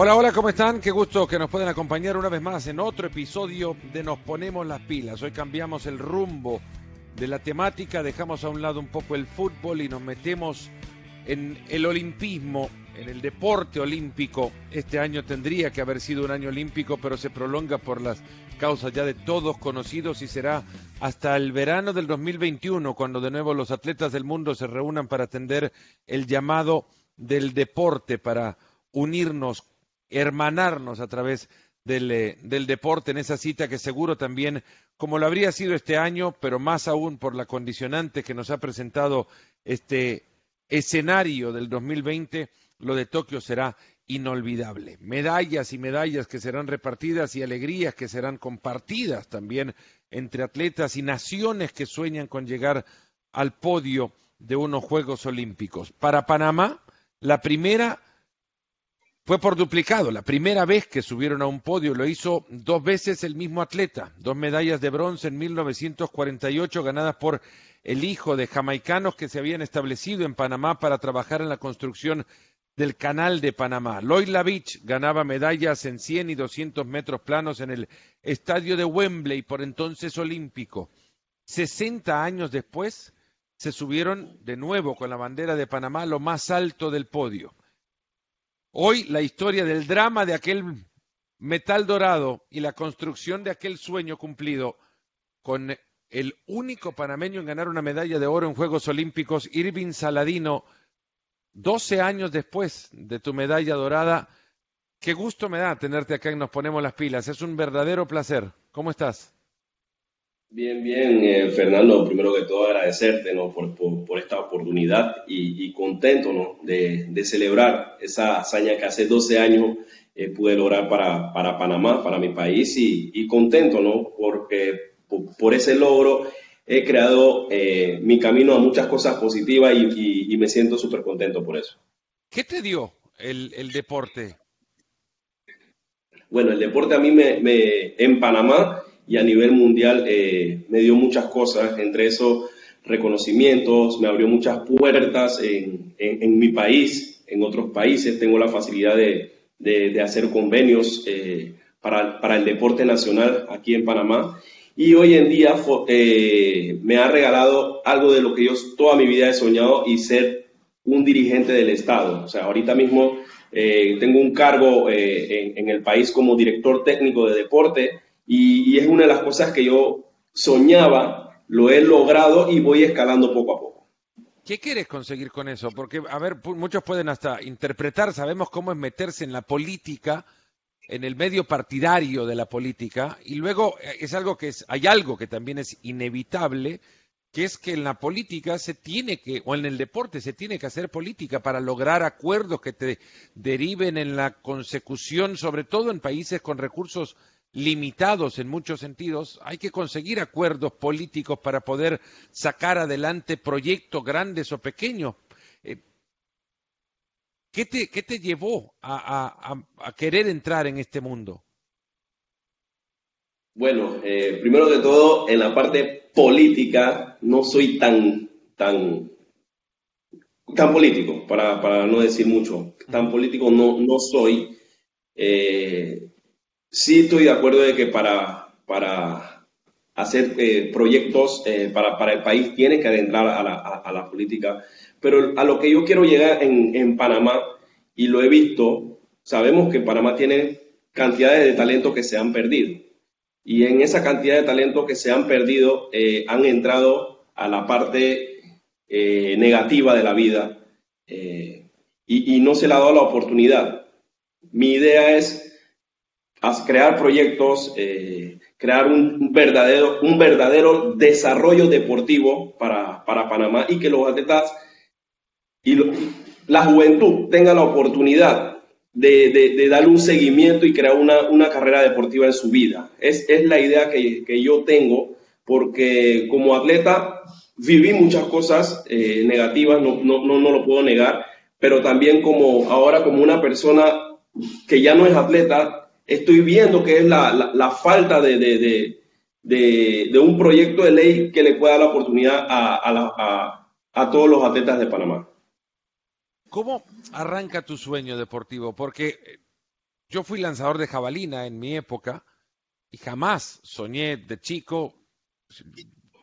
Hola, hola, ¿cómo están? Qué gusto que nos pueden acompañar una vez más en otro episodio de Nos Ponemos las Pilas. Hoy cambiamos el rumbo de la temática, dejamos a un lado un poco el fútbol y nos metemos en el olimpismo, en el deporte olímpico. Este año tendría que haber sido un año olímpico, pero se prolonga por las causas ya de todos conocidos y será hasta el verano del 2021 cuando de nuevo los atletas del mundo se reúnan para atender el llamado del deporte, para unirnos hermanarnos a través del, eh, del, deporte en esa cita que seguro también, como lo habría sido este año, pero más aún por la condicionante que nos ha presentado este escenario del 2020, lo de Tokio será inolvidable. Medallas y medallas que serán repartidas y alegrías que serán compartidas también entre atletas y naciones que sueñan con llegar al podio de unos Juegos Olímpicos. Para Panamá, la primera fue por duplicado. La primera vez que subieron a un podio lo hizo dos veces el mismo atleta. Dos medallas de bronce en 1948 ganadas por el hijo de jamaicanos que se habían establecido en Panamá para trabajar en la construcción del canal de Panamá. Lloyd Lavich ganaba medallas en 100 y 200 metros planos en el estadio de Wembley, por entonces olímpico. 60 años después se subieron de nuevo con la bandera de Panamá lo más alto del podio. Hoy la historia del drama de aquel metal dorado y la construcción de aquel sueño cumplido con el único panameño en ganar una medalla de oro en Juegos Olímpicos, Irving Saladino, 12 años después de tu medalla dorada. Qué gusto me da tenerte acá y Nos Ponemos las Pilas. Es un verdadero placer. ¿Cómo estás? Bien, bien, eh, Fernando, primero que todo agradecerte ¿no? por, por, esta oportunidad y, contento ¿no? de, de, celebrar esa hazaña que hace 12 años eh, pude lograr para, para, Panamá, para mi país y, y contento ¿no? porque por, ese logro he creado eh, mi camino a muchas cosas positivas y, y me siento súper contento por eso. ¿Qué te dio el, el, deporte? Bueno, el deporte a mí me, me en Panamá y a nivel mundial eh, me dio muchas cosas, entre esos reconocimientos, me abrió muchas puertas en, en, mi país, en otros países, tengo la facilidad de, de, hacer convenios eh, para, para, el deporte nacional aquí en Panamá y hoy en día eh, me ha regalado algo de lo que yo toda mi vida he soñado y ser un dirigente del Estado. O sea, ahorita mismo tengo un cargo en, en el país como director técnico de deporte y, es una de las cosas que yo soñaba, lo he logrado y voy escalando poco a poco. ¿Qué quieres conseguir con eso? Porque, a ver, muchos pueden hasta interpretar, sabemos cómo es meterse en la política, en el medio partidario de la política, y luego eh, es algo que es, hay algo que también es inevitable, que es que en la política se tiene que, o en el deporte se tiene que hacer política para lograr acuerdos que te deriven en la consecución, sobre todo en países con recursos limitados en muchos sentidos, hay que conseguir acuerdos políticos para poder sacar adelante proyectos grandes o pequeños. Eh, ¿qué, te, ¿Qué te llevó a, a, querer entrar en este mundo? Bueno, eh, primero de todo, en la parte política no soy tan, tan, tan político, para, para no decir mucho. Tan político no, no soy. Eh, sí estoy de acuerdo de que para, para hacer eh, proyectos eh, para, para, el país tiene que adentrar a la, a, la, política. Pero a lo que yo quiero llegar en, en, Panamá, y lo he visto, sabemos que Panamá tiene cantidades de talento que se han perdido. Y en esa cantidad de talento que se han perdido, eh, han entrado a la parte negativa de la vida y, y no se le ha dado la oportunidad. Mi idea es a crear proyectos, eh, crear un verdadero, un verdadero desarrollo deportivo para, para Panamá y que los atletas y la juventud tenga la oportunidad de, de, darle un seguimiento y crear una, una, carrera deportiva en su vida. Es, es la idea que, que, yo tengo porque como atleta viví muchas cosas eh, negativas, no, no, no, no lo puedo negar, pero también como ahora como una persona que ya no es atleta, estoy viendo que es la, la, falta de, de, de, de, un proyecto de ley que le pueda dar la oportunidad a, a, a, todos los atletas de Panamá. ¿Cómo arranca tu sueño deportivo? Porque yo fui lanzador de jabalina en mi época y jamás soñé de chico,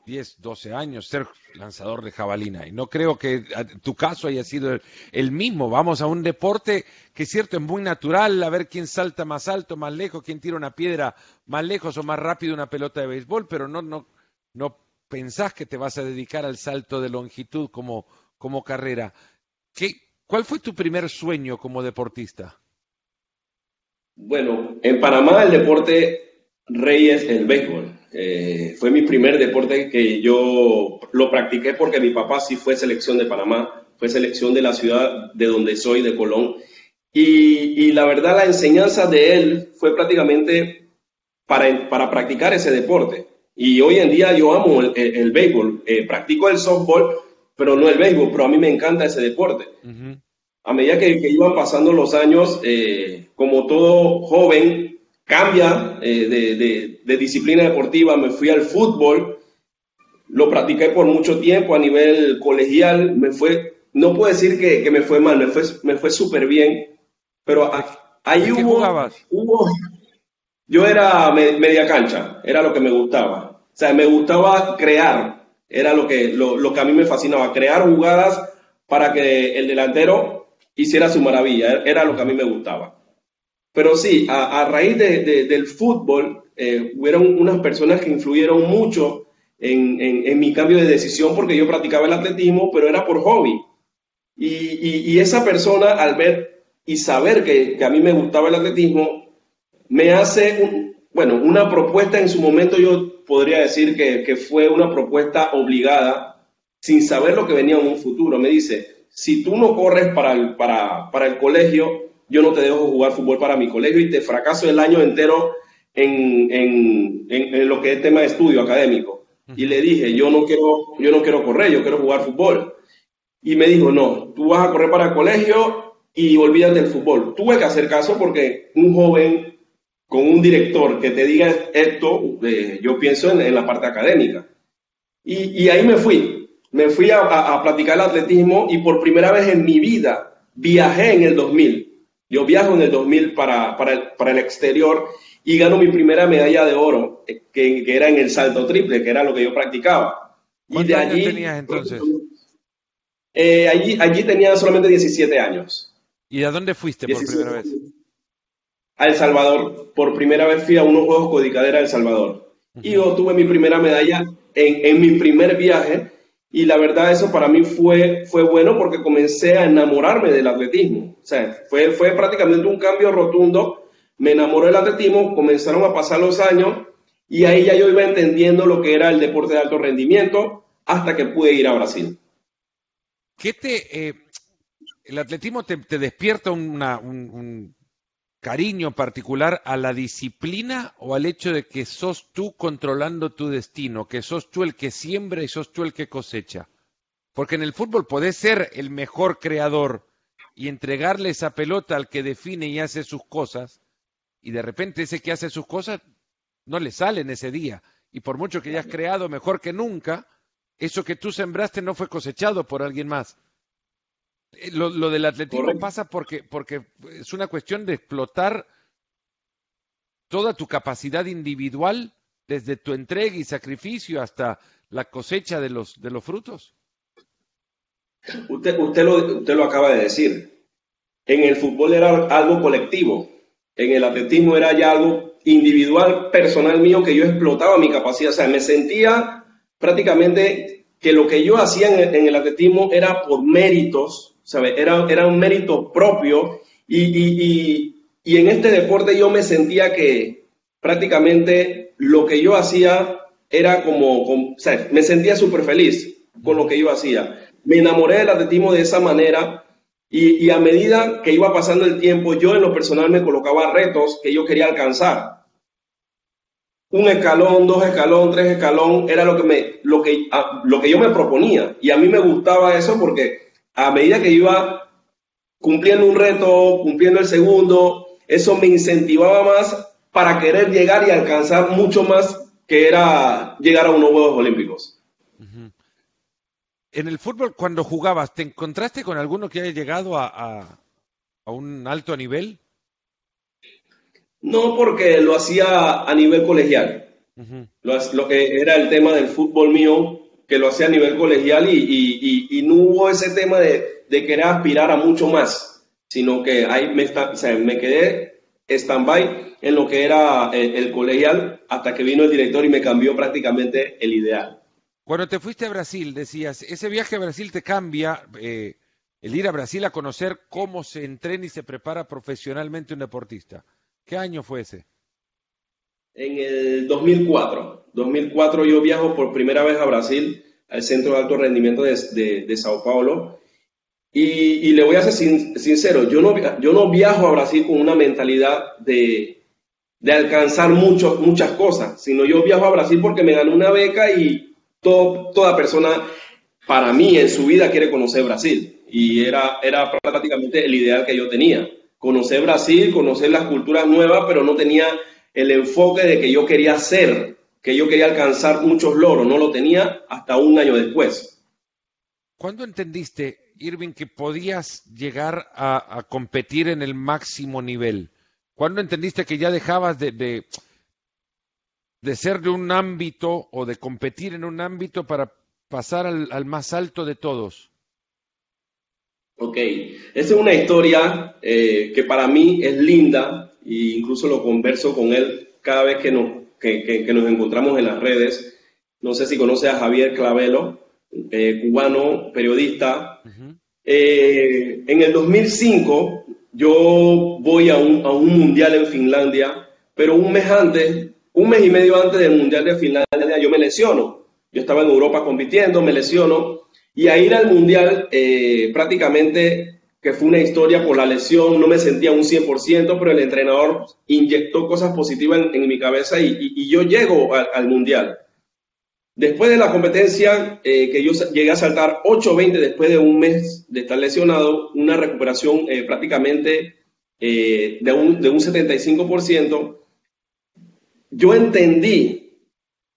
10, 12 años, ser lanzador de jabalina. Y no creo que tu caso haya sido el, mismo. Vamos a un deporte que es cierto, es muy natural, a ver quién salta más alto, más lejos, quién tira una piedra más lejos o más rápido una pelota de béisbol, pero no, no, no pensás que te vas a dedicar al salto de longitud como, como carrera. ¿Qué, ¿Cuál fue tu primer sueño como deportista? Bueno, en Panamá el deporte rey es el béisbol. Eh, fue mi primer deporte que yo lo practiqué porque mi papá sí fue selección de Panamá, fue selección de la ciudad de donde soy, de Colón. Y, la verdad, la enseñanza de él fue prácticamente para, para practicar ese deporte. Y hoy en día yo amo el, béisbol, eh, practico el softball, pero no el béisbol, pero a mí me encanta ese deporte. A medida que, iban pasando los años, eh, como todo joven, cambia eh, de, disciplina deportiva, me fui al fútbol, lo practiqué por mucho tiempo a nivel colegial, me fue, no puedo decir que, me fue mal, me fue, me fue súper bien, pero ahí hubo, hubo, yo era media cancha, era lo que me gustaba. O sea, me gustaba crear, era lo que, lo, que a mí me fascinaba, crear jugadas para que el delantero hiciera su maravilla, era lo que a mí me gustaba. Pero sí, a, raíz del fútbol, eh, hubieron unas personas que influyeron mucho en, mi cambio de decisión porque yo practicaba el atletismo, pero era por hobby. Y, esa persona, al ver y saber que, a mí me gustaba el atletismo, me hace, bueno, una propuesta en su momento, yo podría decir que, fue una propuesta obligada, sin saber lo que venía en un futuro. Me dice, si tú no corres para el colegio, yo no te dejo jugar fútbol para mi colegio y te fracaso el año entero en, en, en, lo que es tema de estudio académico. Y le dije, yo no, quiero, yo no quiero correr, yo quiero jugar fútbol. Y me dijo, no, tú vas a correr para el colegio y olvídate del fútbol. Tuve que hacer caso porque un joven con un director que te diga esto, eh, yo pienso en, la parte académica. Y, y, ahí me fui, me fui a, a, a practicar el atletismo y por primera vez en mi vida viajé en el 2000. Yo viajo en el 2000 para, para, el, para el exterior y gano mi primera medalla de oro, eh, que, que, era en el salto triple, que era lo que yo practicaba. Y de allí, años tenías entonces? Eh, allí, allí tenía solamente 17 años. ¿Y a dónde fuiste por primera vez? A El Salvador. Por primera vez fui a unos Juegos Codicadera El Salvador. Y yo tuve mi primera medalla en, en mi primer viaje y la verdad eso para mí fue, fue bueno porque comencé a enamorarme del atletismo. O sea, fue, fue prácticamente un cambio rotundo. Me enamoré del atletismo, comenzaron a pasar los años y ahí ya yo iba entendiendo lo que era el deporte de alto rendimiento hasta que pude ir a Brasil. ¿Qué te, eh, el atletismo te, despierta una, un, cariño particular a la disciplina o al hecho de que sos tú controlando tu destino, que sos tú el que siembra y sos tú el que cosecha. Porque en el fútbol podés ser el mejor creador y entregarle esa pelota al que define y hace sus cosas, y de repente ese que hace sus cosas no le sale en ese día. Y por mucho que hayas creado mejor que nunca, eso que tú sembraste no fue cosechado por alguien más. Eh, lo, del atletismo pasa porque, porque es una cuestión de explotar toda tu capacidad individual, desde tu entrega y sacrificio hasta la cosecha de los, de los frutos. Usted, usted, lo, usted lo acaba de decir. En el fútbol era algo colectivo, en el atletismo era ya algo individual, personal mío, que yo explotaba mi capacidad. O sea, me sentía prácticamente que lo que yo hacía en el atletismo era por méritos era, era un mérito propio y, en este deporte yo me sentía que prácticamente lo que yo hacía era como, me sentía súper feliz con lo que yo hacía. Me enamoré del atletismo de esa manera y, a medida que iba pasando el tiempo, yo en lo personal me colocaba retos que yo quería alcanzar. Un escalón, dos escalón, tres escalón, era lo que, me, lo, que, lo que yo me proponía. Y a mí me gustaba eso porque a medida que iba cumpliendo un reto, cumpliendo el segundo, eso me incentivaba más para querer llegar y alcanzar mucho más que era llegar a unos Juegos Olímpicos. En el fútbol, cuando jugabas, ¿te encontraste con alguno que haya llegado a, un alto nivel? No, porque lo hacía a nivel colegial. lo, que era el tema del fútbol mío, que lo hacía a nivel colegial y, no hubo ese tema de, querer aspirar a mucho más, sino que ahí me, me quedé stand-by en lo que era el, el, colegial hasta que vino el director y me cambió prácticamente el ideal. Cuando te fuiste a Brasil, decías, ese viaje a Brasil te cambia, eh, el ir a Brasil a conocer cómo se entrena y se prepara profesionalmente un deportista. ¿Qué año fue ese? En el 2004. 2004 yo viajo por primera vez a Brasil, al Centro de Alto Rendimiento de, Sao Paulo. Y, le voy a ser sincero, yo no, yo no viajo a Brasil con una mentalidad de, alcanzar mucho, muchas cosas, sino yo viajo a Brasil porque me gané una beca y toda persona, para mí, en su vida quiere conocer Brasil. Y era, era prácticamente el ideal que yo tenía conocer Brasil, conocer las culturas nuevas, pero no tenía el enfoque de que yo quería ser, que yo quería alcanzar muchos logros, no lo tenía hasta un año después. ¿Cuándo entendiste, Irving, que podías llegar a, competir en el máximo nivel? ¿Cuándo entendiste que ya dejabas de, de, ser de un ámbito o de competir en un ámbito para pasar al más alto de todos? Ok, esta es una historia eh, que para mí es linda e incluso lo converso con él cada vez que nos, que, nos encontramos en las redes. No sé si conoce a Javier Clavelo, eh, cubano, periodista. Eh, en el 2005 yo voy a un, a un mundial en Finlandia, pero un mes antes, un mes y medio antes del mundial de Finlandia yo me lesiono. Yo estaba en Europa compitiendo, me lesiono y a ir al Mundial, eh, prácticamente que fue una historia por la lesión, no me sentía un 100%, pero el entrenador inyectó cosas positivas en, mi cabeza y, yo llego al Mundial. Después de la competencia, eh, que yo llegué a saltar 8.20 después de un mes de estar lesionado, una recuperación eh, prácticamente de, un, de un 75%, yo entendí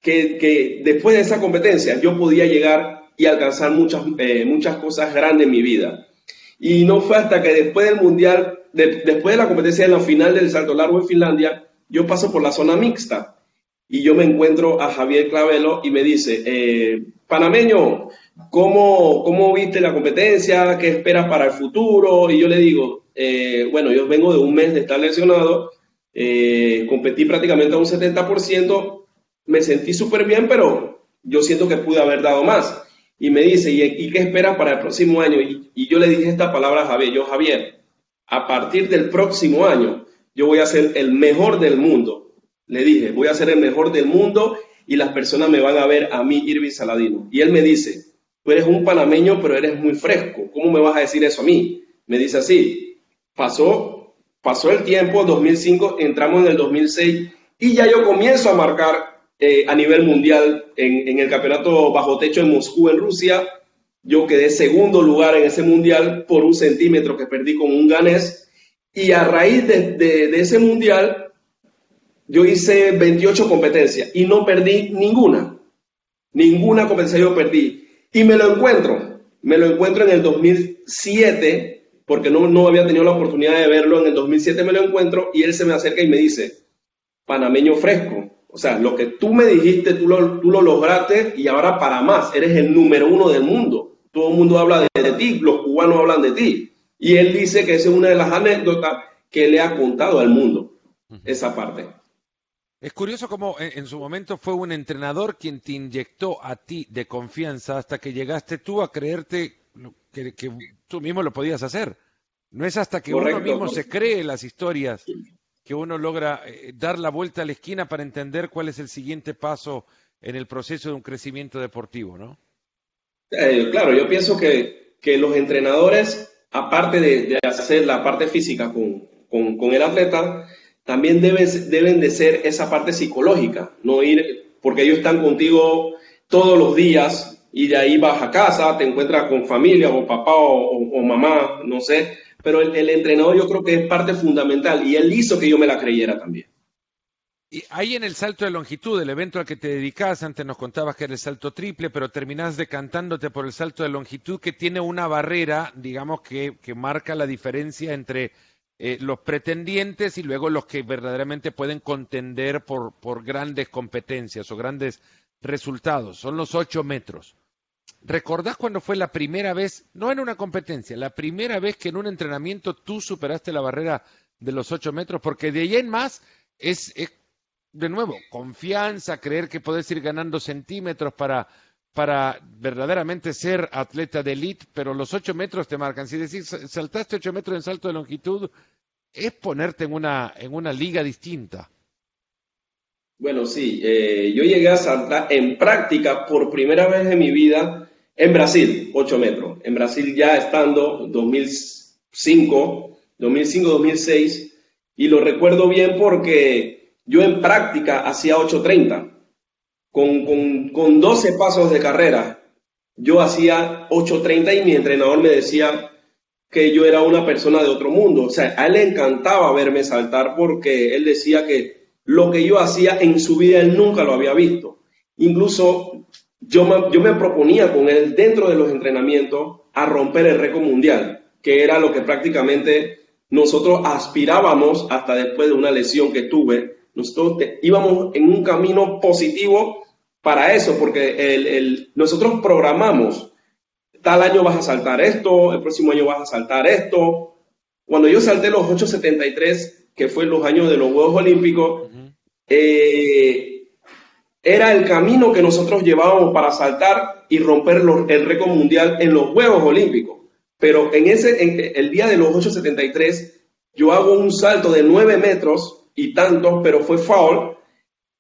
que, que después de esa competencia yo podía llegar y alcanzar muchas, eh, muchas cosas grandes en mi vida. Y no fue hasta que después del Mundial, después de la competencia en la final del salto largo en Finlandia, yo paso por la zona mixta y yo me encuentro a Javier Clavelo y me dice, eh, panameño, ¿cómo, ¿cómo viste la competencia? ¿Qué esperas para el futuro? Y yo le digo, eh, bueno, yo vengo de un mes de estar lesionado, competí prácticamente a un 70%, me sentí súper bien, pero yo siento que pude haber dado más y me dice, ¿y, qué esperas para el próximo año? Y, yo le dije esta palabra a Javier, yo Javier, a partir del próximo año yo voy a ser el mejor del mundo. Le dije, voy a ser el mejor del mundo y las personas me van a ver a mí, Irving Saladino. Y él me dice, tú eres un panameño, pero eres muy fresco. ¿Cómo me vas a decir eso a mí? Me dice así, pasó, pasó el tiempo, 2005, entramos en el 2006 y ya yo comienzo a marcar eh, a nivel mundial en, el campeonato bajo techo en Moscú, en Rusia. Yo quedé segundo lugar en ese mundial por un centímetro que perdí con un ganés. Y a raíz de, ese mundial, yo hice 28 competencias y no perdí ninguna. Ninguna competencia yo perdí. Y me lo encuentro. Me lo encuentro en el 2007, porque no, no había tenido la oportunidad de verlo. En el 2007 me lo encuentro y él se me acerca y me dice, panameño fresco, o sea, lo que tú me dijiste, tú lo, tú lo lograste y ahora para más, eres el número uno del mundo. Todo el mundo habla de, ti, los cubanos hablan de ti. Y él dice que esa es una de las anécdotas que le ha contado al mundo, esa parte. Es curioso cómo en, su momento fue un entrenador quien te inyectó a ti de confianza hasta que llegaste tú a creerte que, tú mismo lo podías hacer. No es hasta que uno mismo se cree las historias que uno logra eh, dar la vuelta a la esquina para entender cuál es el siguiente paso en el proceso de un crecimiento deportivo, ¿no? Eh, claro, yo pienso que, los entrenadores, aparte de, hacer la parte física con, el atleta, también deben, deben de ser esa parte psicológica, no ir, porque ellos están contigo todos los días y de ahí vas a casa, te encuentras con familia o papá o mamá, no sé, pero el, entrenador yo creo que es parte fundamental y él hizo que yo me la creyera también. Y ahí en el salto de longitud, el evento al que te dedicas, antes nos contabas que era el salto triple, pero terminás decantándote por el salto de longitud que tiene una barrera, digamos, que, que marca la diferencia entre eh, los pretendientes y luego los que verdaderamente pueden contender por, por grandes competencias o grandes resultados. Son los ocho metros. ¿Recordás cuando fue la primera vez, no en una competencia, la primera vez que en un entrenamiento tú superaste la barrera de los ocho metros? Porque de ahí en más es, de nuevo, confianza, creer que podés ir ganando centímetros para, para verdaderamente ser atleta de elite, pero los ocho metros te marcan. Si decís, saltaste ocho metros en salto de longitud, es ponerte en una, en una liga distinta. Bueno, sí, eh, yo llegué a saltar en práctica por primera vez en mi vida en Brasil, 8 metros. En Brasil ya estando 2005, 2005-2006, y lo recuerdo bien porque yo en práctica hacía 8.30, con, con, con 12 pasos de carrera. Yo hacía 8.30 y mi entrenador me decía que yo era una persona de otro mundo. O sea, a él le encantaba verme saltar porque él decía que lo que yo hacía en su vida él nunca lo había visto. Incluso yo me, yo me proponía con él dentro de los entrenamientos a romper el récord mundial, que era lo que prácticamente nosotros aspirábamos hasta después de una lesión que tuve. Nosotros íbamos en un camino positivo para eso, porque el, nosotros programamos, tal año vas a saltar esto, el próximo año vas a saltar esto. Cuando yo salté los 873, que fue los años de los Juegos Olímpicos, eh, era el camino que nosotros llevábamos para saltar y romper el récord mundial en los Juegos Olímpicos. Pero en ese, en el día de los 873, yo hago un salto de 9 metros y tantos, pero fue foul.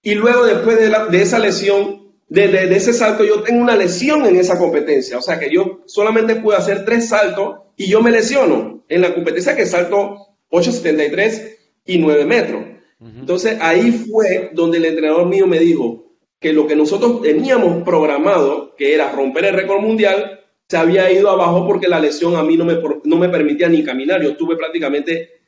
Y luego, después de, de esa lesión, de, de, ese salto, yo tengo una lesión en esa competencia. O sea que yo solamente puedo hacer tres saltos y yo me lesiono en la competencia que salto 873 y 9 metros. Entonces ahí fue donde el entrenador mío me dijo que lo que nosotros teníamos programado, que era romper el récord mundial, se había ido abajo porque la lesión a mí no me, no me permitía ni caminar. Yo estuve prácticamente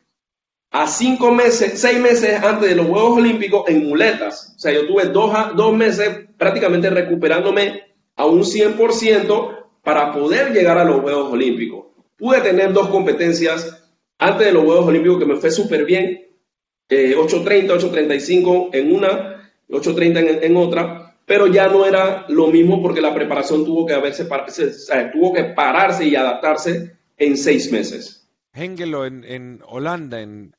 a cinco meses, seis meses antes de los Juegos Olímpicos en muletas. O sea, yo tuve dos, dos meses prácticamente recuperándome a un 100% para poder llegar a los Juegos Olímpicos. Pude tener dos competencias antes de los Juegos Olímpicos que me fue súper bien, 8.30, eh, 8.35 en una, 8.30 en, otra, pero ya no era lo mismo porque la preparación tuvo que, haberse, tuvo que pararse y adaptarse en seis meses. Hengelo en, en Holanda, en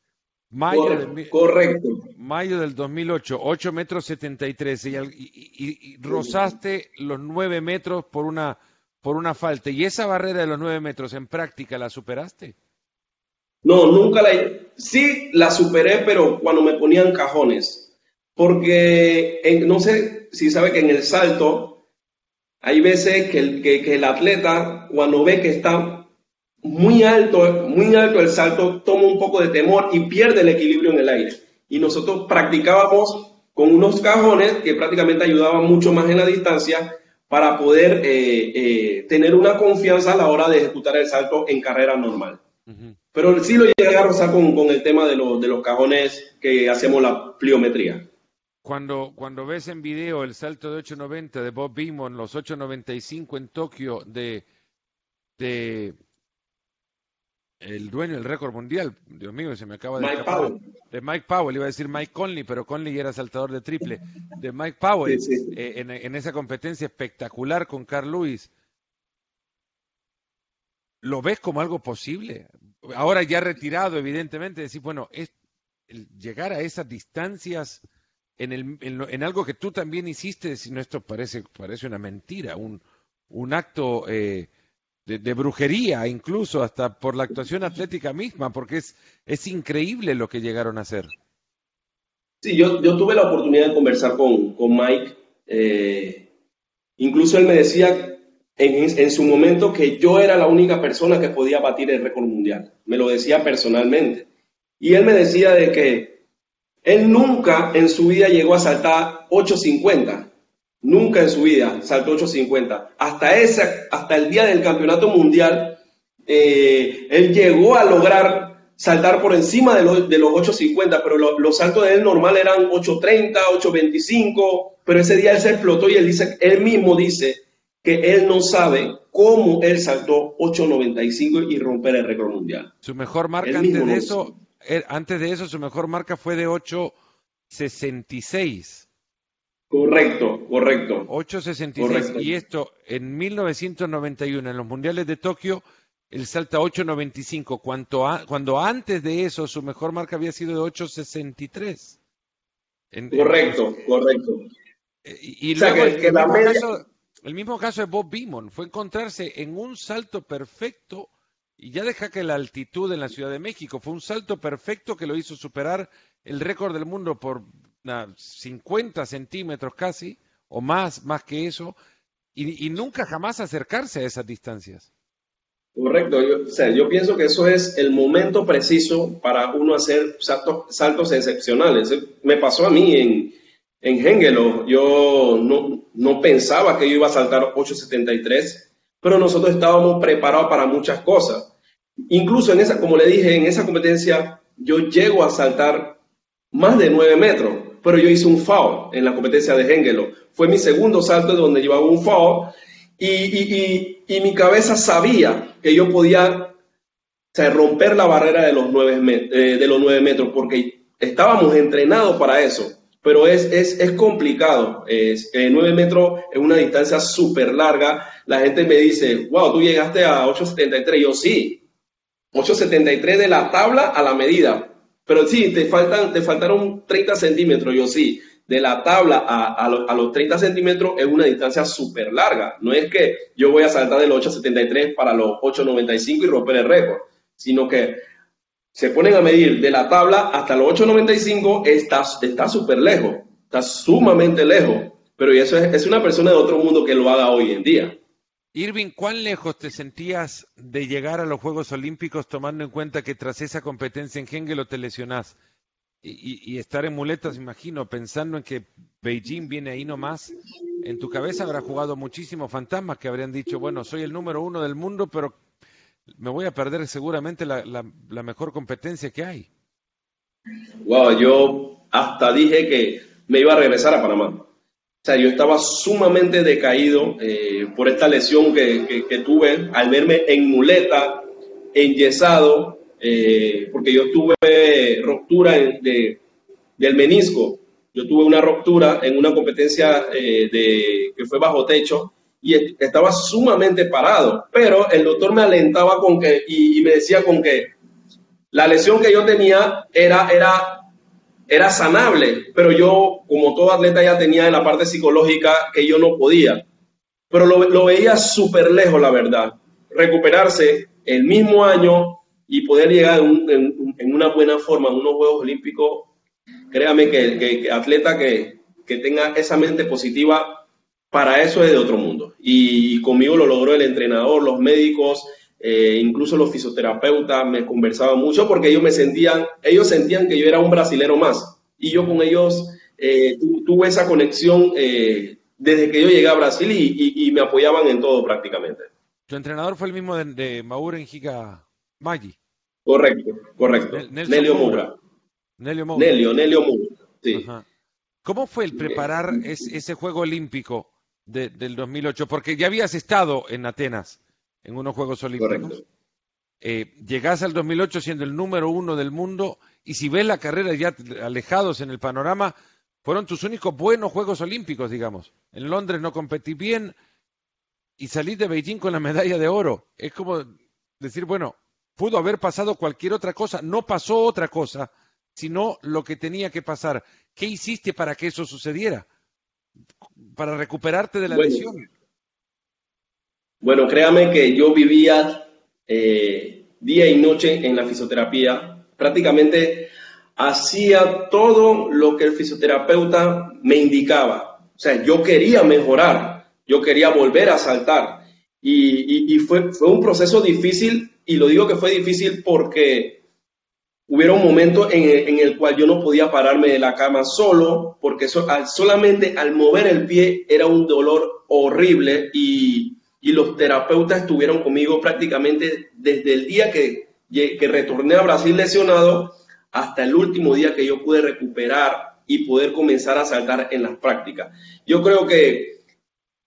mayo, correcto, del, mayo del 2008, 8 metros 73 y, y, y, rozaste los 9 metros por una, por una falta. ¿Y esa barrera de los 9 metros en práctica la superaste? No, nunca la... Sí la superé, pero cuando me ponían cajones. Porque no sé si sabe que en el salto hay veces que el, que, el atleta cuando ve que está muy alto, muy alto el salto, toma un poco de temor y pierde el equilibrio en el aire. Y nosotros practicábamos con unos cajones que prácticamente ayudaban mucho más en la distancia para poder eh, eh, tener una confianza a la hora de ejecutar el salto en carrera normal. Pero sí lo llegué a rozar con, el tema de, de los cajones que hacemos la pliometría. Cuando, cuando ves en video el salto de 890 de Bob Beamon, los 895 en Tokio de, de el dueño del récord mundial, Dios mío, se me acaba de Mike Powell. De Mike Powell, iba a decir Mike Conley, pero Conley era saltador de triple. De Mike Powell, eh, en, en, esa competencia espectacular con Carl Lewis. ¿Lo ves como algo posible? ahora ya retirado, evidentemente, decir, bueno, es, llegar a esas distancias en, el, en, algo que tú también hiciste, decir, no, esto parece, parece una mentira, un, un acto eh, de, brujería, incluso hasta por la actuación atlética misma, porque es, es increíble lo que llegaron a hacer. Sí, yo, yo tuve la oportunidad de conversar con, con Mike. Eh, incluso él me decía en, su momento que yo era la única persona que podía batir el récord mundial. Me lo decía personalmente. Y él me decía de que él nunca en su vida llegó a saltar 850. Nunca en su vida saltó 850. Hasta, ese, hasta el día del campeonato mundial, eh, él llegó a lograr saltar por encima de, los, de los 850, pero los saltos de él normal eran 830, 825, pero ese día él se explotó y él, dice, él mismo dice que él no sabe cómo él saltó 8.95 y romper el récord mundial. Su mejor marca antes de eso, antes de eso, su mejor marca fue de 8.66. Correcto, correcto. 8.66. Y esto en 1991, en los Mundiales de Tokio, él salta 8.95, cuando, cuando antes de eso su mejor marca había sido de 8.63. Correcto, correcto. Eh, y, luego, el, mismo caso, el, mismo caso, de Bob Beamon fue encontrarse en un salto perfecto, y ya deja que la altitud en la Ciudad de México fue un salto perfecto que lo hizo superar el récord del mundo por 50 centímetros casi, o más, más que eso, y, nunca jamás acercarse a esas distancias. Correcto, yo, o sea, yo pienso que eso es el momento preciso para uno hacer saltos, excepcionales. Me pasó a mí en, en Hengelo, yo no, no pensaba que yo iba a saltar 8.73, pero nosotros estábamos preparados para muchas cosas. Incluso en esa, como le dije, en esa competencia yo llego a saltar más de 9 metros, pero yo hice un foul en la competencia de Hengelo. Fue mi segundo salto donde llevaba un foul y, mi cabeza sabía que yo podía romper la barrera de los nueve, eh, metros, porque estábamos entrenados para eso. Pero es, es, complicado. Es, eh, 9 metros es una distancia súper larga. La gente me dice, wow, tú llegaste a 8.73. Yo sí, 8.73 de la tabla a la medida. Pero sí, te, faltan, te faltaron 30 centímetros. Yo sí de la tabla a, los 30 centímetros es una distancia súper larga. No es que yo voy a saltar del 8,73 para los 8,95 y romper el récord, sino que se ponen a medir de la tabla hasta los 8,95, está súper lejos, está sumamente lejos. Pero eso es, es una persona de otro mundo que lo haga hoy en día. Irving, ¿cuán lejos te sentías de llegar a los Juegos Olímpicos tomando en cuenta que tras esa competencia en Hengelo te lesionás? y, estar en muletas, imagino, pensando en que Beijing viene ahí nomás, en tu cabeza habrá jugado muchísimos fantasmas que habrían dicho, bueno, soy el número uno del mundo, pero me voy a perder seguramente la, la, mejor competencia que hay. Wow, yo hasta dije que me iba a regresar a Panamá. O sea, yo estaba sumamente decaído eh, por esta lesión que, tuve al verme en muleta, enyesado, eh, porque yo tuve ruptura de, del menisco. Yo tuve una ruptura en una competencia eh, que fue bajo techo y estaba sumamente parado, pero el doctor me alentaba con que, y, me decía con que la lesión que yo tenía era, era, era sanable, pero yo, como todo atleta, ya tenía en la parte psicológica que yo no podía. Pero lo, lo veía súper lejos, la verdad. Recuperarse el mismo año y poder llegar en, una buena forma a unos Juegos Olímpicos, créame que, que, atleta que, que, tenga esa mente positiva, para eso es de otro mundo. Y conmigo lo logró el entrenador, los médicos, eh, incluso los fisioterapeutas me conversaban mucho porque ellos me sentían, ellos sentían que yo era un brasilero más. Y yo con ellos eh, tuve esa conexión eh, desde que yo llegué a Brasil y, me apoyaban en todo prácticamente. ¿Tu entrenador fue el mismo de, de Mauro Enjica Maggi? Correcto, correcto. Nelio Moura. Nelio Moura. Nelio, Nelio Moura. Sí. ¿Cómo fue el preparar ese Juego Olímpico del 2008? Porque ya habías estado en Atenas en unos Juegos Olímpicos. Eh, llegás al 2008 siendo el número uno del mundo y si ves la carrera ya alejados en el panorama, fueron tus únicos buenos Juegos Olímpicos, digamos. En Londres no competí bien y salí de Beijing con la medalla de oro. Es como decir, bueno, pudo haber pasado cualquier otra cosa, no pasó otra cosa, sino lo que tenía que pasar. ¿Qué hiciste para que eso sucediera? Para recuperarte de la lesión. Bueno, créame que yo vivía eh, día y noche en la fisioterapia. Prácticamente hacía todo lo que el fisioterapeuta me indicaba. O sea, yo quería mejorar, yo quería volver a saltar. Y, fue, fue un proceso difícil y lo digo que fue difícil porque hubiera un momento en el, cual yo no podía pararme de la cama solo, porque solamente al mover el pie era un dolor horrible y, los terapeutas estuvieron conmigo prácticamente desde el día que, que retorné a Brasil lesionado hasta el último día que yo pude recuperar y poder comenzar a saltar en las prácticas. Yo creo que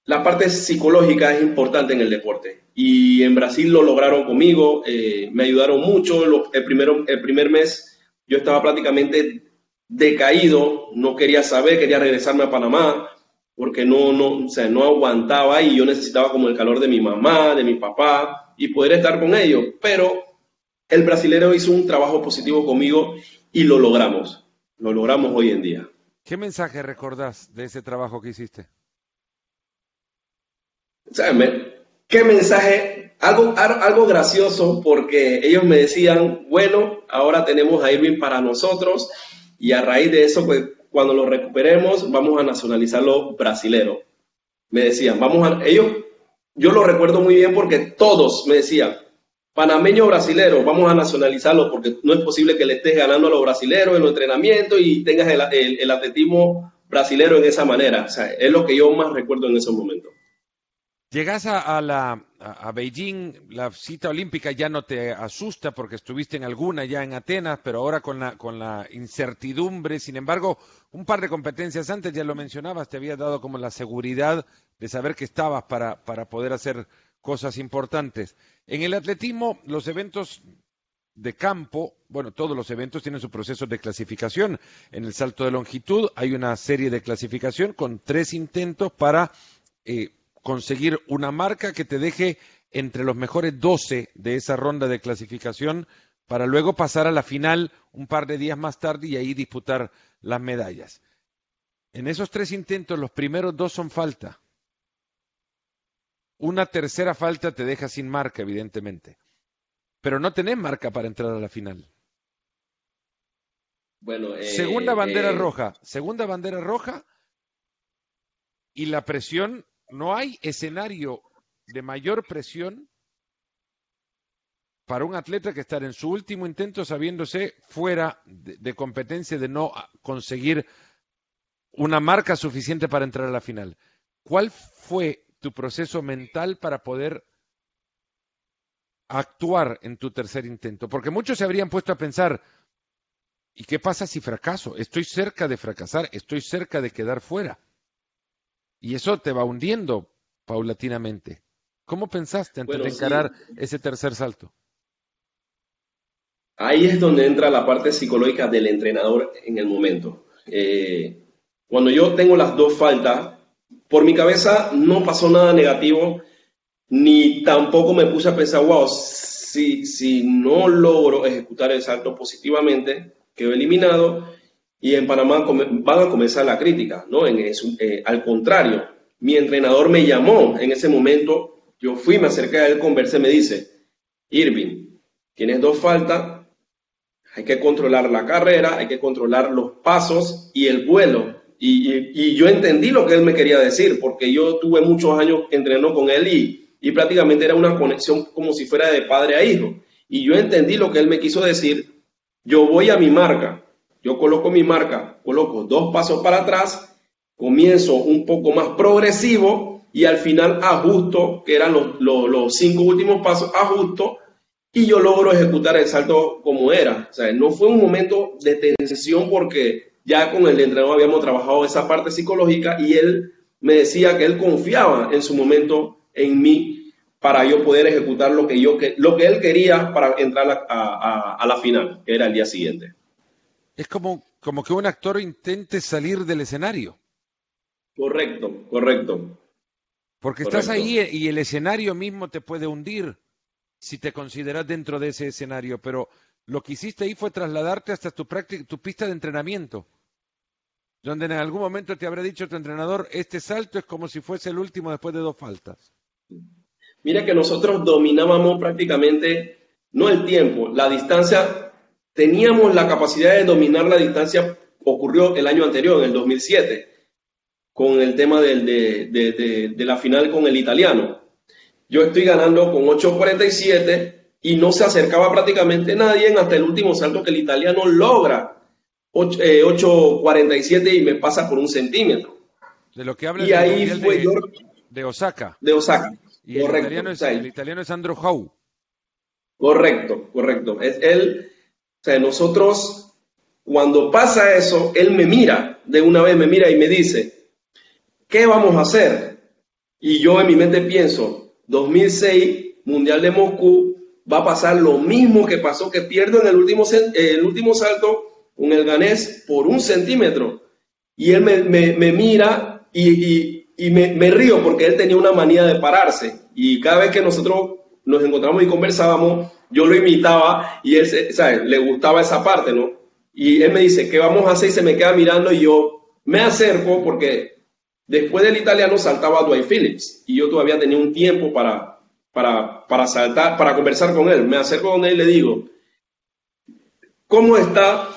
la parte psicológica es importante en el deporte. Y en Brasil lo lograron conmigo, eh, me ayudaron mucho. el, primero, el primer mes yo estaba prácticamente decaído, no quería saber, quería regresarme a Panamá porque no, no, o sea, no aguantaba y yo necesitaba como el calor de mi mamá, de mi papá y poder estar con ellos. Pero el brasilero hizo un trabajo positivo conmigo y lo logramos. Lo logramos hoy en día. ¿Qué mensaje recordás de ese trabajo que hiciste? ¿Qué mensaje? Algo, algo gracioso porque ellos me decían, bueno, ahora tenemos a Irving para nosotros y a raíz de eso, pues cuando lo recuperemos, vamos a nacionalizarlo brasilero. Me decían, vamos a, ellos, yo lo recuerdo muy bien porque todos me decían, panameño brasilero, vamos a nacionalizarlo porque no es posible que le estés ganando a los brasileros en los entrenamientos y tengas el, el atletismo brasilero en esa manera. O sea, es lo que yo más recuerdo en esos momentos. Llegas a, la, Beijing, la cita olímpica ya no te asusta porque estuviste en alguna ya en Atenas, pero ahora con la, con la incertidumbre, sin embargo, un par de competencias antes, ya lo mencionabas, te había dado como la seguridad de saber que estabas para, para poder hacer cosas importantes. En el atletismo, los eventos de campo, bueno, todos los eventos tienen su proceso de clasificación. En el salto de longitud hay una serie de clasificación con tres intentos para eh, conseguir una marca que te deje entre los mejores 12 de esa ronda de clasificación para luego pasar a la final un par de días más tarde y ahí disputar las medallas. En esos tres intentos, los primeros dos son falta. Una tercera falta te deja sin marca, evidentemente. Pero no tenés marca para entrar a la final. Bueno, eh, segunda bandera eh, roja, segunda bandera roja y la presión, no hay escenario de mayor presión para un atleta que estar en su último intento sabiéndose fuera de, competencia de no conseguir una marca suficiente para entrar a la final. ¿Cuál fue tu proceso mental para poder actuar en tu tercer intento. Porque muchos se habrían puesto a pensar, ¿y qué pasa si fracaso? Estoy cerca de fracasar, estoy cerca de quedar fuera. Y eso te va hundiendo paulatinamente. ¿Cómo pensaste antes de encarar ese tercer salto? Ahí es donde entra la parte psicológica del entrenador en el momento. Eh, cuando yo tengo las dos faltas, por mi cabeza no pasó nada negativo, ni tampoco me puse a pensar, wow, si, si no logro ejecutar el salto positivamente, quedo eliminado y en Panamá van a comenzar la crítica, ¿no? En eh, al contrario, mi entrenador me llamó en ese momento, yo fui, me acerqué a él, conversé, me dice, Irving, tienes dos faltas, hay que controlar la carrera, hay que controlar los pasos y el vuelo. Y, yo entendí lo que él me quería decir, porque yo tuve muchos años entrenando con él y prácticamente era una conexión como si fuera de padre a hijo. Y yo entendí lo que él me quiso decir. Yo voy a mi marca, yo coloco mi marca, coloco dos pasos para atrás, comienzo un poco más progresivo y al final ajusto, que eran los, cinco últimos pasos, ajusto y yo logro ejecutar el salto como era. O sea, no fue un momento de tensión porque ya con el entrenador habíamos trabajado esa parte psicológica y él me decía que él confiaba en su momento en mí para yo poder ejecutar lo que, yo, lo que él quería para entrar a, la final, que era el día siguiente. Es como, como que un actor intente salir del escenario. Correcto, correcto. Porque estás ahí y el escenario mismo te puede hundir si te consideras dentro de ese escenario, pero lo que hiciste ahí fue trasladarte hasta tu, tu pista de entrenamiento, donde en algún momento te habrá dicho tu entrenador, este salto es como si fuese el último después de dos faltas. Mira que nosotros dominábamos prácticamente, no el tiempo, la distancia, teníamos la capacidad de dominar la distancia, ocurrió el año anterior, en el 2007, con el tema de, de la final con el italiano. Yo estoy ganando con 8.47 y no se acercaba prácticamente nadie hasta el último salto que el italiano logra 8.47 eh, y me pasa por un centímetro. De lo que habla y ahí fue de, de, Osaka. De Osaka. Y correcto. El italiano, es, el italiano es Andrew Howe. Correcto, correcto. Es él, sea, nosotros, cuando pasa eso, él me mira, de una vez me mira y me dice, ¿qué vamos a hacer? Y yo en mi mente pienso, 2006, Mundial de Moscú, va a pasar lo mismo que pasó, que pierdo en el último, el último salto con el ganés por un centímetro. Y él me, mira y, me, río porque él tenía una manía de pararse. Y cada vez que nosotros nos encontramos y conversábamos, yo lo imitaba y él le gustaba esa parte, ¿no? Y él me dice, ¿qué vamos a hacer? Y se me queda mirando y yo me acerco porque después del italiano saltaba Dwight Phillips y yo todavía tenía un tiempo para, para, para saltar, para conversar con él. Me acerco con él y le digo, ¿cómo está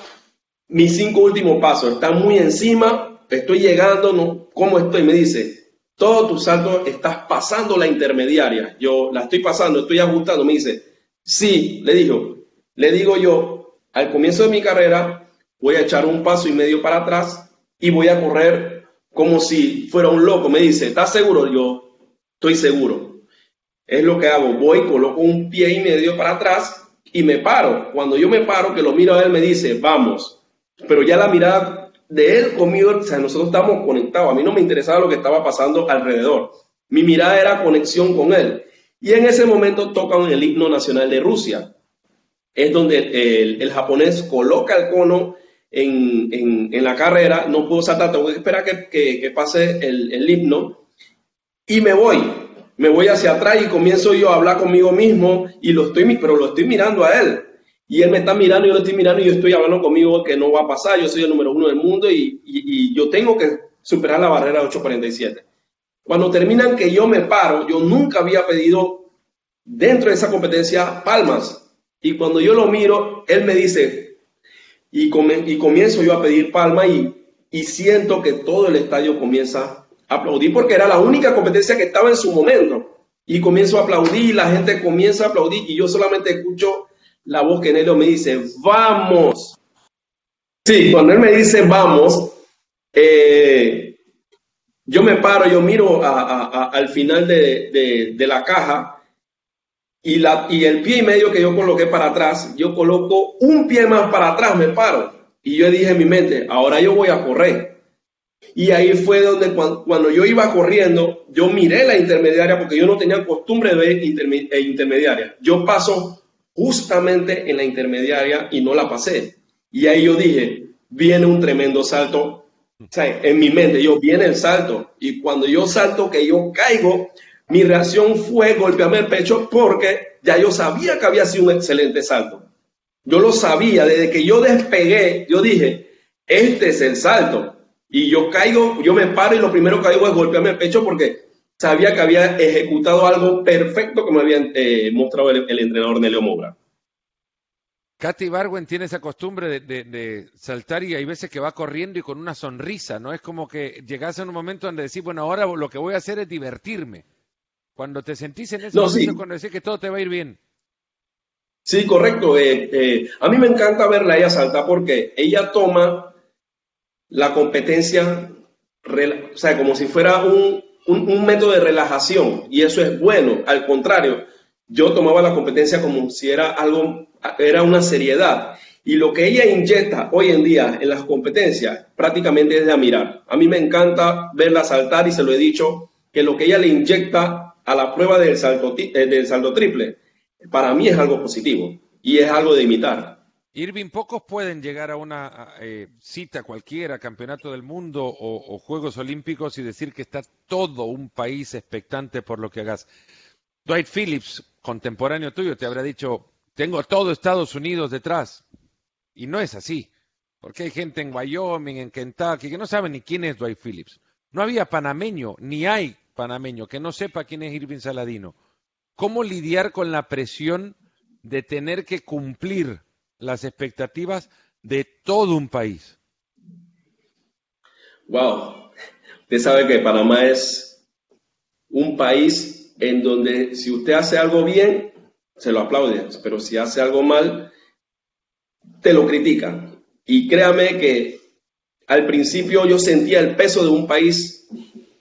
mis cinco últimos pasos? ¿Está muy encima? ¿Estoy llegando? ¿No? ¿Cómo estoy? Me dice, todos tus saltos estás pasando la intermediaria. Yo la estoy pasando, estoy ajustando. Me dice, sí, le digo, le digo yo, al comienzo de mi carrera voy a echar un paso y medio para atrás y voy a correr como si fuera un loco. Me dice, ¿estás seguro? Yo estoy seguro. Es lo que hago. Voy, coloco un pie y medio para atrás y me paro. Cuando yo me paro, que lo miro a él, me dice, vamos. Pero ya la mirada de él conmigo, o sea, nosotros estamos conectados. A mí no me interesaba lo que estaba pasando alrededor. Mi mirada era conexión con él. Y en ese momento tocan el himno nacional de Rusia. Es donde el, japonés coloca el cono en, la carrera, no puedo saltar, tengo que esperar que, pase el, himno. Y me voy, me voy hacia atrás y comienzo yo a hablar conmigo mismo. Y lo estoy, pero lo estoy mirando a él. Y él me está mirando y yo lo estoy mirando y yo estoy hablando conmigo que no va a pasar, yo soy el número uno del mundo y, y yo tengo que superar la barrera 847. Cuando terminan que yo me paro, yo nunca había pedido dentro de esa competencia palmas. Y cuando yo lo miro, él me dice, y, y comienzo yo a pedir palma y, y siento que todo el estadio comienza a aplaudir porque era la única competencia que estaba en su momento. Y comienzo a aplaudir, la gente comienza a aplaudir y yo solamente escucho la voz que Nelio me dice, vamos. Sí, cuando él me dice vamos, eh, yo me paro, yo miro al final de, la caja y el pie y medio que yo coloqué para atrás, yo coloco un pie más para atrás, me paro. Y yo dije en mi mente, ahora yo voy a correr. Y ahí fue donde cuando, yo iba corriendo, yo miré la intermediaria porque yo no tenía costumbre de ver e intermediaria. Yo paso justamente en la intermediaria y no la pasé. Y ahí yo dije, viene un tremendo salto. O sea, en mi mente, yo viene el salto. Y cuando yo salto, que yo caigo, mi reacción fue golpearme el pecho porque ya yo sabía que había sido un excelente salto. Yo lo sabía, desde que yo despegué, yo dije, este es el salto. Y yo caigo, yo me paro y lo primero que hago es golpearme el pecho porque sabía que había ejecutado algo perfecto como había eh, mostrado el, entrenador Nelio Mobra. Katy Barwen tiene esa costumbre de, de, saltar y hay veces que va corriendo y con una sonrisa, ¿no? Es como que llegas a un momento donde decís, bueno, ahora lo que voy a hacer es divertirme. Cuando te sentís en ese momento, cuando decís que todo te va a ir bien. Sí, correcto. Eh, eh, a mí me encanta verla ella saltar porque ella toma la competencia, o sea, como si fuera un, un, método de relajación y eso es bueno. Al contrario, yo tomaba la competencia como si era algo, era una seriedad. Y lo que ella inyecta hoy en día en las competencias prácticamente es de admirar. A mí me encanta verla saltar y se lo he dicho, que lo que ella le inyecta a la prueba del salto, eh, triple, para mí es algo positivo y es algo de imitar. Irving, pocos pueden llegar a una eh, cita cualquiera, campeonato del mundo o, Juegos Olímpicos y decir que está todo un país expectante por lo que hagas. Dwight Phillips, contemporáneo tuyo, te habrá dicho, tengo todo Estados Unidos detrás. Y no es así, porque hay gente en Wyoming, en Kentucky, que no sabe ni quién es Dwight Phillips. No había panameño, ni hay panameño que no sepa quién es Irving Saladino, ¿cómo lidiar con la presión de tener que cumplir las expectativas de todo un país? Wow, usted sabe que Panamá es un país en donde si usted hace algo bien, se lo aplaude, pero si hace algo mal, te lo critican. Y créame que al principio yo sentía el peso de un país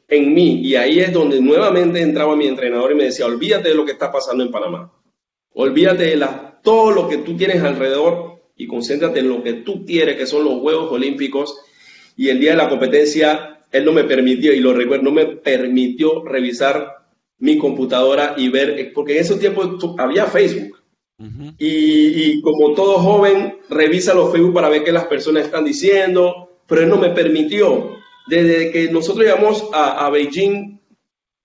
en mí. Y ahí es donde nuevamente entraba mi entrenador y me decía, olvídate de lo que está pasando en Panamá. Olvídate de la, todo lo que tú tienes alrededor y concéntrate en lo que tú quieres, que son los Juegos Olímpicos. Y el día de la competencia él no me permitió, y lo recuerdo, no me permitió revisar mi computadora y ver, porque en esos tiempos había Facebook. y, como todo joven, revisa los Facebook para ver qué las personas están diciendo, pero él no me permitió. Desde que nosotros llegamos a, Beijing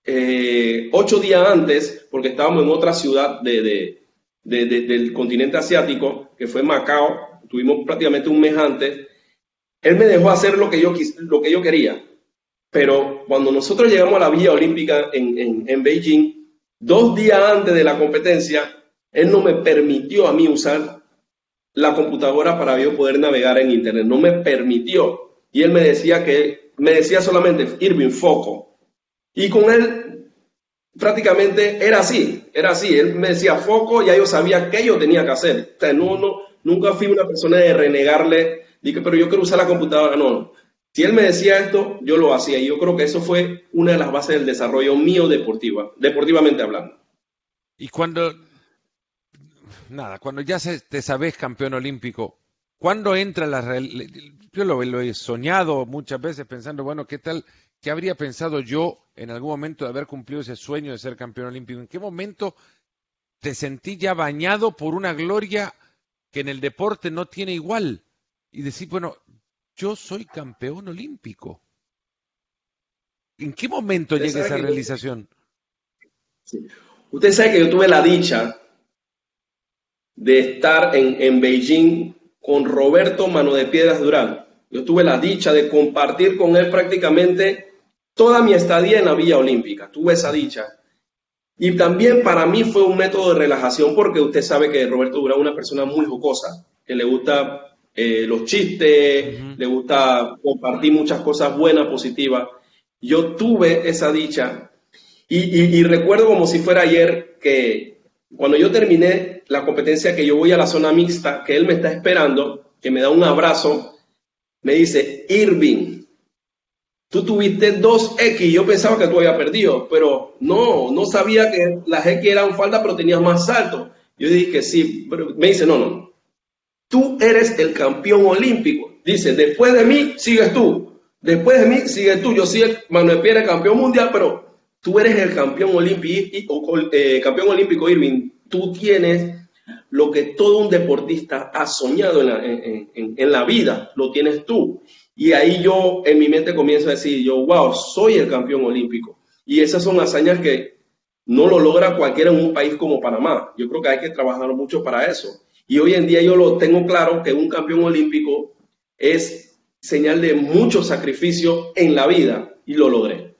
eh, ocho días antes, porque estábamos en otra ciudad de, del continente asiático, que fue Macao, tuvimos prácticamente un mes antes, él me dejó hacer lo que yo, lo que yo quería. Pero cuando nosotros llegamos a la Villa Olímpica en, en, Beijing, dos días antes de la competencia, él no me permitió a mí usar la computadora para yo poder navegar en Internet. No me permitió. Y él me decía que, me decía solamente, Irving, foco. Y con él prácticamente era así, era así. Él me decía foco, y ya yo sabía qué yo tenía que hacer. O sea, no, no, nunca fui una persona de renegarle Dije, pero yo quiero usar la computadora. No, si él me decía esto, yo lo hacía. Y yo creo que eso fue una de las bases del desarrollo mío deportiva, deportivamente hablando. Y cuando, nada, cuando ya te sabes campeón olímpico, ¿cuándo entra la Yo lo, lo, he soñado muchas veces pensando, bueno, ¿qué tal? ¿Qué habría pensado yo en algún momento de haber cumplido ese sueño de ser campeón olímpico? ¿En qué momento te sentí ya bañado por una gloria que en el deporte no tiene igual? y decir, bueno, yo soy campeón olímpico. ¿En qué momento llega esa realización? Usted sabe que yo tuve la dicha de estar en, en, Beijing con Roberto Mano de Piedras Durán. Yo tuve la dicha de compartir con él prácticamente toda mi estadía en la Villa Olímpica. Tuve esa dicha. Y también para mí fue un método de relajación porque usted sabe que Roberto Durán es una persona muy jocosa, que le gusta eh, los chistes, le gusta compartir muchas cosas buenas, positivas. Yo tuve esa dicha y, recuerdo como si fuera ayer que cuando yo terminé la competencia, que yo voy a la zona mixta, que él me está esperando, que me da un abrazo, me dice, Irving, tú tuviste dos X, yo pensaba que tú habías perdido, pero no, no sabía que las X eran falta, pero tenías más salto. Yo dije, sí, pero me dice, no, no, tú eres el campeón olímpico. Dice, después de mí sigues tú. Después de mí sigues tú. Yo soy el Manuel Pierre, campeón mundial, pero tú eres el campeón olímpico, eh, campeón olímpico Irving. Tú tienes lo que todo un deportista ha soñado en la, en la vida, lo tienes tú. Y ahí yo en mi mente comienzo a decir, yo, wow, soy el campeón olímpico. Y esas son hazañas que no lo logra cualquiera en un país como Panamá. Yo creo que hay que trabajar mucho para eso. Y hoy en día yo lo tengo claro que un campeón olímpico es señal de mucho sacrificio en la vida y lo logré.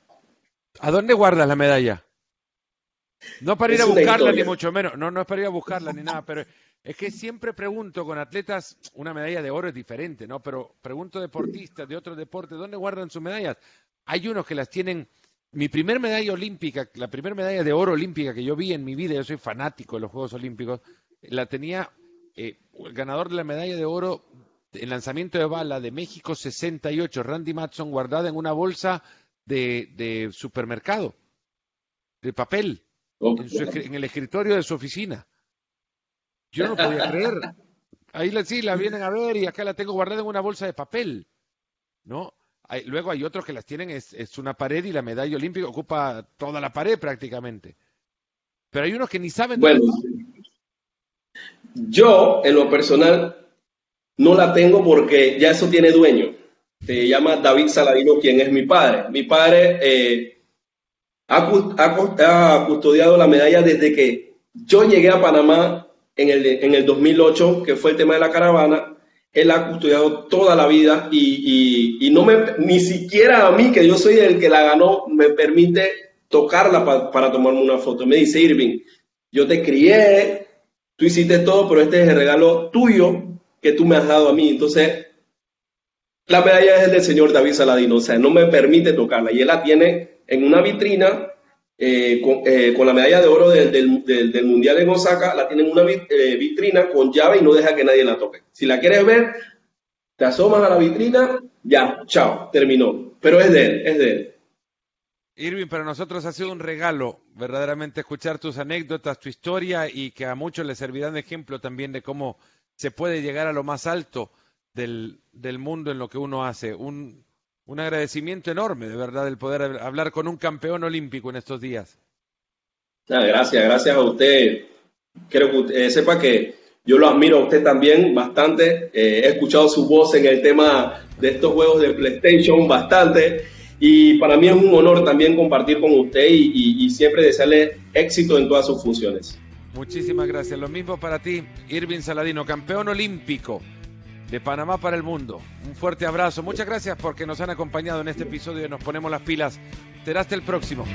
¿A dónde guardas la medalla? No para ir a buscarla ni mucho menos, no, no es para ir a buscarla ni nada, pero es que siempre pregunto con atletas, una medalla de oro es diferente, ¿no? Pero pregunto deportistas de otros deportes, ¿dónde guardan sus medallas? Hay unos que las tienen, mi primer medalla olímpica, la primera medalla de oro olímpica que yo vi en mi vida, yo soy fanático de los Juegos Olímpicos, la tenía eh, el ganador de la medalla de oro en lanzamiento de bala de México 68, Randy Matson, guardada en una bolsa de, supermercado, de papel, en, el escritorio de su oficina. Yo no podía creer. Ahí la, sí, la vienen a ver y acá la tengo guardada en una bolsa de papel. ¿No? luego hay otros que las tienen, es, es, una pared y la medalla olímpica ocupa toda la pared prácticamente. Pero hay unos que ni saben. Bueno, yo, en lo personal, no la tengo porque ya eso tiene dueño. Se llama David Saladino, quien es mi padre. Mi padre eh, ha, custodiado la medalla desde que yo llegué a Panamá en el, en el 2008, que fue el tema de la caravana. Él ha custodiado toda la vida y, no me, ni siquiera a mí, que yo soy el que la ganó, me permite tocarla para tomarme una foto. Me dice Irving, yo te crié, tú hiciste todo, pero este es el regalo tuyo que tú me has dado a mí. Entonces, la medalla es del señor David Saladino, o sea, no me permite tocarla. Y él la tiene en una vitrina eh, eh, con, la medalla de oro del, Mundial en Osaka, la tiene en una eh, vitrina con llave y no deja que nadie la toque. Si la quieres ver, te asomas a la vitrina, ya, chao, terminó. Pero es de él, es de él. Irving, para nosotros ha sido un regalo verdaderamente escuchar tus anécdotas, tu historia y que a muchos les servirán de ejemplo también de cómo se puede llegar a lo más alto del, mundo en lo que uno hace. Un, un agradecimiento enorme, de verdad, el poder hablar con un campeón olímpico en estos días. Ah, gracias, gracias a usted. Quiero que usted, eh, sepa que yo lo admiro a usted también bastante. Eh, he escuchado su voz en el tema de estos juegos de PlayStation bastante. Y para mí es un honor también compartir con usted y, y siempre desearle éxito en todas sus funciones. Muchísimas gracias. Lo mismo para ti, Irving Saladino, campeón olímpico de Panamá para el mundo. Un fuerte abrazo. Muchas gracias porque nos han acompañado en este episodio de Nos Ponemos las Pilas. Será hasta el próximo.